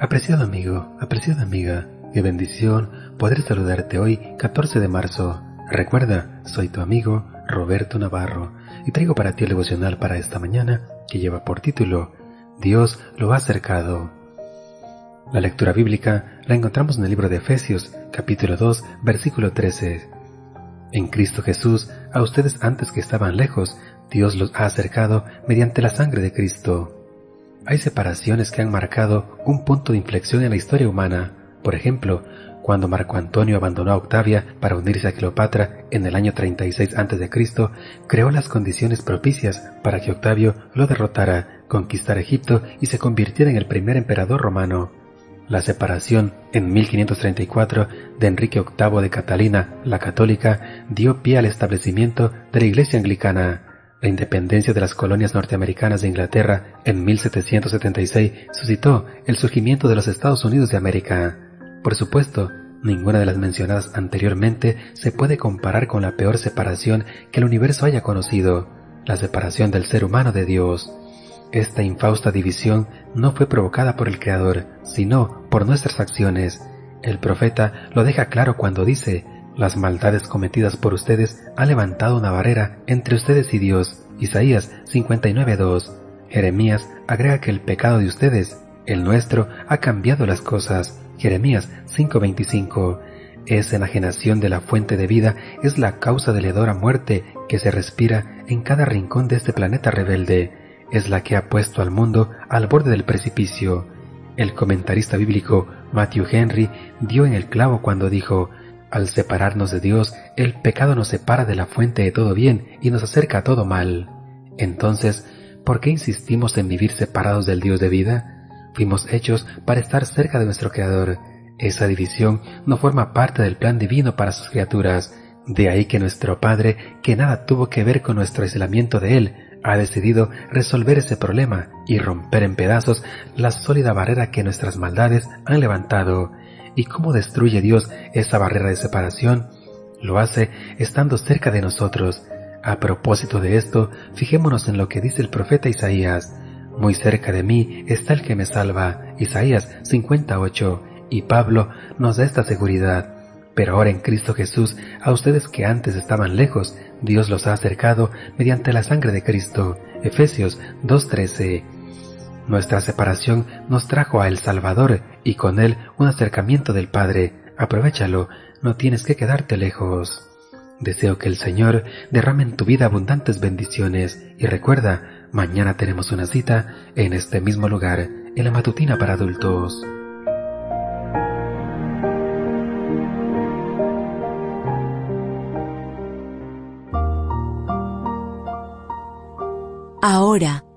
Apreciado amigo, apreciada amiga, qué bendición poder saludarte hoy, 14 de marzo. Recuerda, soy tu amigo Roberto Navarro y traigo para ti el devocional para esta mañana que lleva por título Dios lo ha acercado. La lectura bíblica la encontramos en el libro de Efesios, capítulo 2, versículo 13. En Cristo Jesús, a ustedes antes que estaban lejos, Dios los ha acercado mediante la sangre de Cristo. Hay separaciones que han marcado un punto de inflexión en la historia humana. Por ejemplo, cuando Marco Antonio abandonó a Octavia para unirse a Cleopatra en el año 36 a.C., creó las condiciones propicias para que Octavio lo derrotara, conquistara Egipto y se convirtiera en el primer emperador romano. La separación en 1534 de Enrique VIII de Catalina, la católica, dio pie al establecimiento de la Iglesia anglicana. La independencia de las colonias norteamericanas de Inglaterra en 1776 suscitó el surgimiento de los Estados Unidos de América. Por supuesto, ninguna de las mencionadas anteriormente se puede comparar con la peor separación que el universo haya conocido, la separación del ser humano de Dios. Esta infausta división no fue provocada por el Creador, sino por nuestras acciones. El profeta lo deja claro cuando dice, las maldades cometidas por ustedes han levantado una barrera entre ustedes y Dios. Isaías 59.2. Jeremías agrega que el pecado de ustedes, el nuestro, ha cambiado las cosas. Jeremías 5.25. Esa enajenación de la fuente de vida es la causa de la hedora muerte que se respira en cada rincón de este planeta rebelde. Es la que ha puesto al mundo al borde del precipicio. El comentarista bíblico Matthew Henry dio en el clavo cuando dijo, al separarnos de Dios, el pecado nos separa de la fuente de todo bien y nos acerca a todo mal. Entonces, ¿por qué insistimos en vivir separados del Dios de vida? Fuimos hechos para estar cerca de nuestro Creador. Esa división no forma parte del plan divino para sus criaturas. De ahí que nuestro Padre, que nada tuvo que ver con nuestro aislamiento de Él, ha decidido resolver ese problema y romper en pedazos la sólida barrera que nuestras maldades han levantado. ¿Y cómo destruye Dios esa barrera de separación? Lo hace estando cerca de nosotros. A propósito de esto, fijémonos en lo que dice el profeta Isaías. Muy cerca de mí está el que me salva. Isaías 58. Y Pablo nos da esta seguridad. Pero ahora en Cristo Jesús, a ustedes que antes estaban lejos, Dios los ha acercado mediante la sangre de Cristo. Efesios 2.13. Nuestra separación nos trajo a El Salvador y con él un acercamiento del Padre. Aprovechalo, no tienes que quedarte lejos. Deseo que el Señor derrame en tu vida abundantes bendiciones y recuerda, mañana tenemos una cita en este mismo lugar, en la matutina para adultos. Ahora,